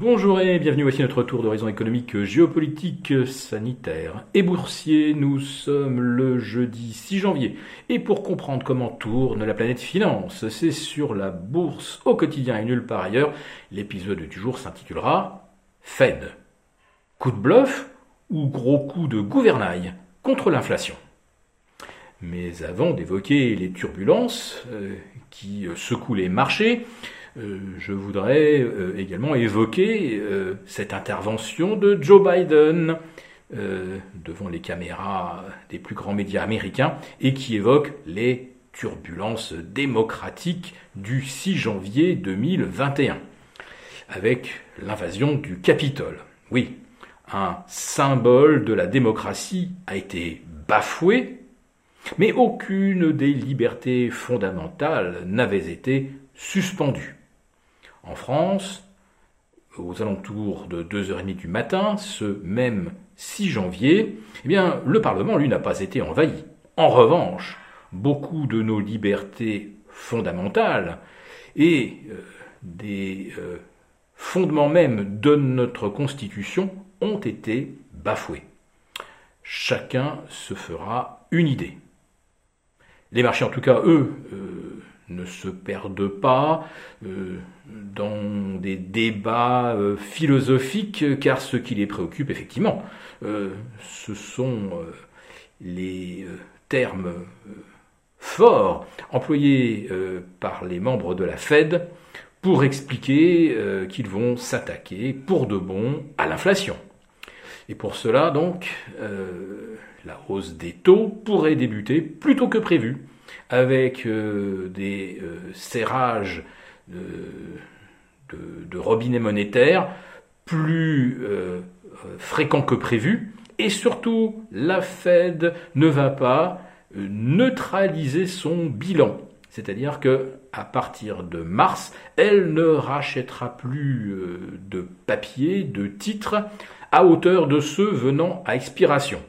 Bonjour et bienvenue, voici notre tour d'horizon économique, géopolitique, sanitaire et boursier. Nous sommes le jeudi 6 janvier et pour comprendre comment tourne la planète finance, c'est sur la bourse au quotidien et nulle part ailleurs. L'épisode du jour s'intitulera Fed. Coup de bluff ou gros coup de gouvernail contre l'inflation? Mais avant d'évoquer les turbulences euh, qui secouent les marchés, je voudrais euh, également évoquer euh, cette intervention de Joe Biden devant les caméras des plus grands médias américains et qui évoque les turbulences démocratiques du 6 janvier 2021 avec l'invasion du Capitole. Oui, un symbole de la démocratie a été bafoué, mais aucune des libertés fondamentales n'avait été suspendue. En France, aux alentours de 2h30 du matin, ce même 6 janvier, eh bien, le Parlement, lui, n'a pas été envahi. En revanche, beaucoup de nos libertés fondamentales et euh, des euh, fondements même de notre Constitution ont été bafoués. Chacun se fera une idée. Les marchés, en tout cas, eux, euh, ne se perdent pas euh, dans des débats euh, philosophiques, car ce qui les préoccupe, effectivement, euh, ce sont les termes forts employés par les membres de la Fed pour expliquer qu'ils vont s'attaquer pour de bon à l'inflation. Et pour cela, donc, la hausse des taux pourrait débuter plus tôt que prévu avec euh, des euh, serrages de, robinets monétaires plus euh, fréquents que prévu. Et surtout, la Fed ne va pas neutraliser son bilan. C'est-à-dire que à partir de mars, elle ne rachètera plus de papier, de titres à hauteur de ceux venant à expiration.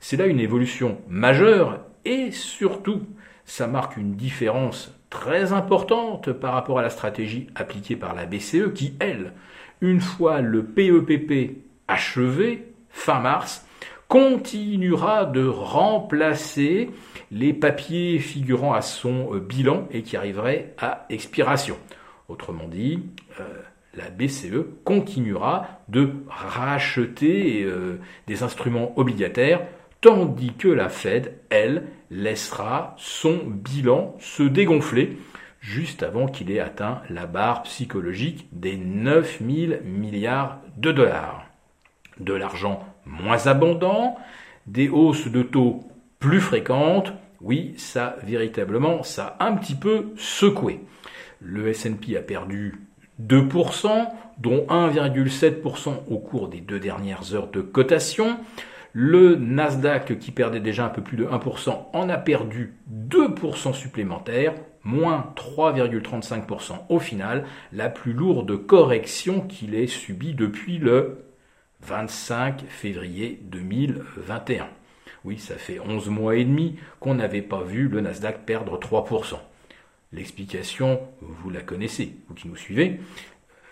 C'est là une évolution majeure et surtout ça marque une différence très importante par rapport à la stratégie appliquée par la BCE qui, elle, une fois le PEPP e achevé, fin mars, continuera de remplacer les papiers figurant à son euh, bilan et qui arriveraient à expiration. Autrement dit, euh, la BCE continuera de racheter euh, des instruments obligataires tandis que la Fed, elle, laissera son bilan se dégonfler juste avant qu'il ait atteint la barre psychologique des 9000 milliards de dollars. De l'argent moins abondant, des hausses de taux plus fréquentes, oui, ça véritablement, ça un petit peu secoué. Le S&P a perdu 2%, dont 1,7% au cours des deux dernières heures de cotation. Le Nasdaq, qui perdait déjà un peu plus de 1%, en a perdu 2% supplémentaires, moins 3,35% au final, la plus lourde correction qu'il ait subie depuis le 25 février 2021. Oui, ça fait 11 mois et demi qu'on n'avait pas vu le Nasdaq perdre 3%. L'explication, vous la connaissez, vous qui nous suivez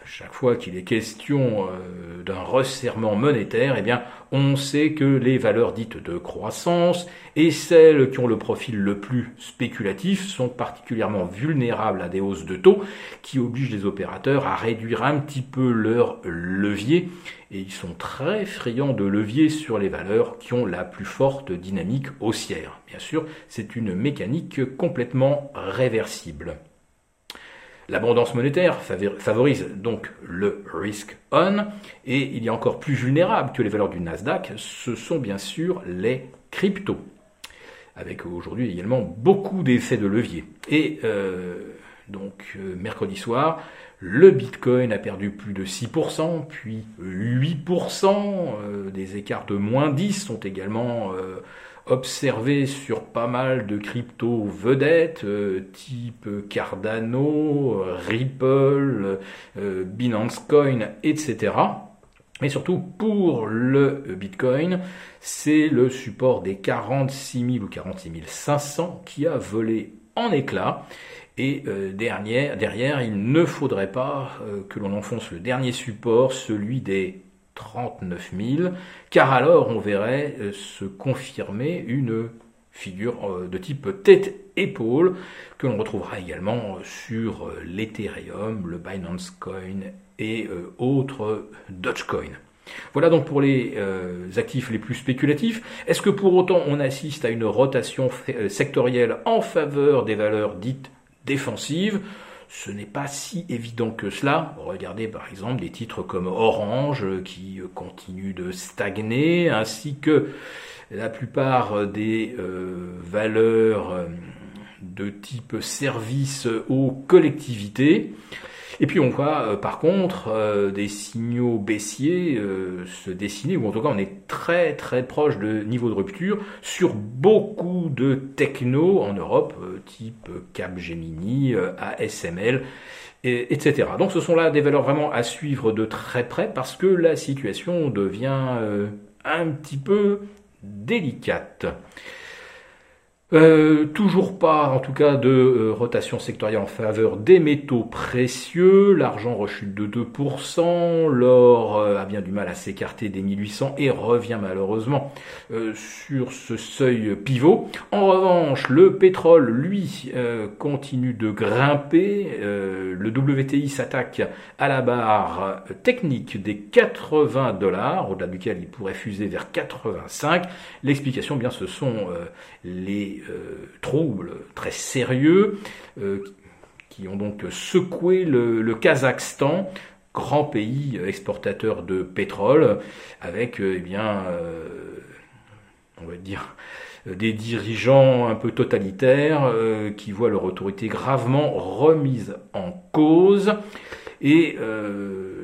chaque fois qu'il est question euh, d'un resserrement monétaire, eh bien, on sait que les valeurs dites de croissance et celles qui ont le profil le plus spéculatif sont particulièrement vulnérables à des hausses de taux qui obligent les opérateurs à réduire un petit peu leur levier et ils sont très friands de levier sur les valeurs qui ont la plus forte dynamique haussière. Bien sûr, c'est une mécanique complètement réversible. L'abondance monétaire favorise donc le risk on et il a encore plus vulnérable que les valeurs du Nasdaq, ce sont bien sûr les cryptos, avec aujourd'hui également beaucoup d'effets de levier. Et euh, donc euh, mercredi soir, le Bitcoin a perdu plus de 6%, puis 8%, euh, des écarts de moins 10 sont également observé sur pas mal de cryptos vedettes, euh, type Cardano, Ripple, euh, Binance Coin, etc. Mais surtout pour le Bitcoin, c'est le support des 46 000 ou 46 500 qui a volé en éclats. Et derrière, derrière, il ne faudrait pas que l'on enfonce le dernier support, celui des 39 000, car alors on verrait se confirmer une figure de type tête-épaule que l'on retrouvera également sur l'Ethereum, le Binance Coin et autres Dogecoin. Voilà donc pour les euh, actifs les plus spéculatifs. Est-ce que pour autant on assiste à une rotation euh, sectorielle en faveur des valeurs dites défensives? Ce n'est pas si évident que cela. Regardez par exemple des titres comme Orange euh, qui continuent de stagner, ainsi que la plupart des valeurs de type service aux collectivités. Et puis on voit euh, par contre euh, des signaux baissiers euh, se dessiner, ou en tout cas on est très très proche de niveau de rupture sur beaucoup de techno en Europe, type Capgemini, ASML, etc. Donc ce sont là des valeurs vraiment à suivre de très près parce que la situation devient un petit peu délicate. Euh, toujours pas, en tout cas, de euh, rotation sectorielle en faveur des métaux précieux. L'argent rechute de 2%. L'or euh, a bien du mal à s'écarter des 1800 et revient malheureusement sur ce seuil pivot. En revanche, le pétrole, lui, continue de grimper. le WTI s'attaque à la barre technique des 80 dollars, au-delà duquel il pourrait fuser vers 85. L'explication, bien, ce sont les euh, troubles très sérieux euh, qui ont donc secoué le, Kazakhstan, grand pays exportateur de pétrole, avec euh, eh bien, on va dire, des dirigeants un peu totalitaires qui voient leur autorité gravement remise en cause. Et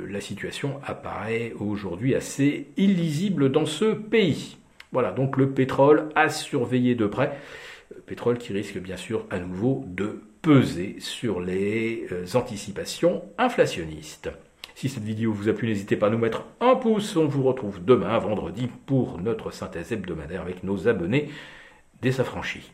la situation apparaît aujourd'hui assez illisible dans ce pays. Voilà, donc le pétrole à surveiller de près pétrole qui risque bien sûr à nouveau de peser sur les euh, anticipations inflationnistes. Si cette vidéo vous a plu, n'hésitez pas à nous mettre un pouce. On vous retrouve demain, vendredi, pour notre synthèse hebdomadaire avec nos abonnés désaffranchis.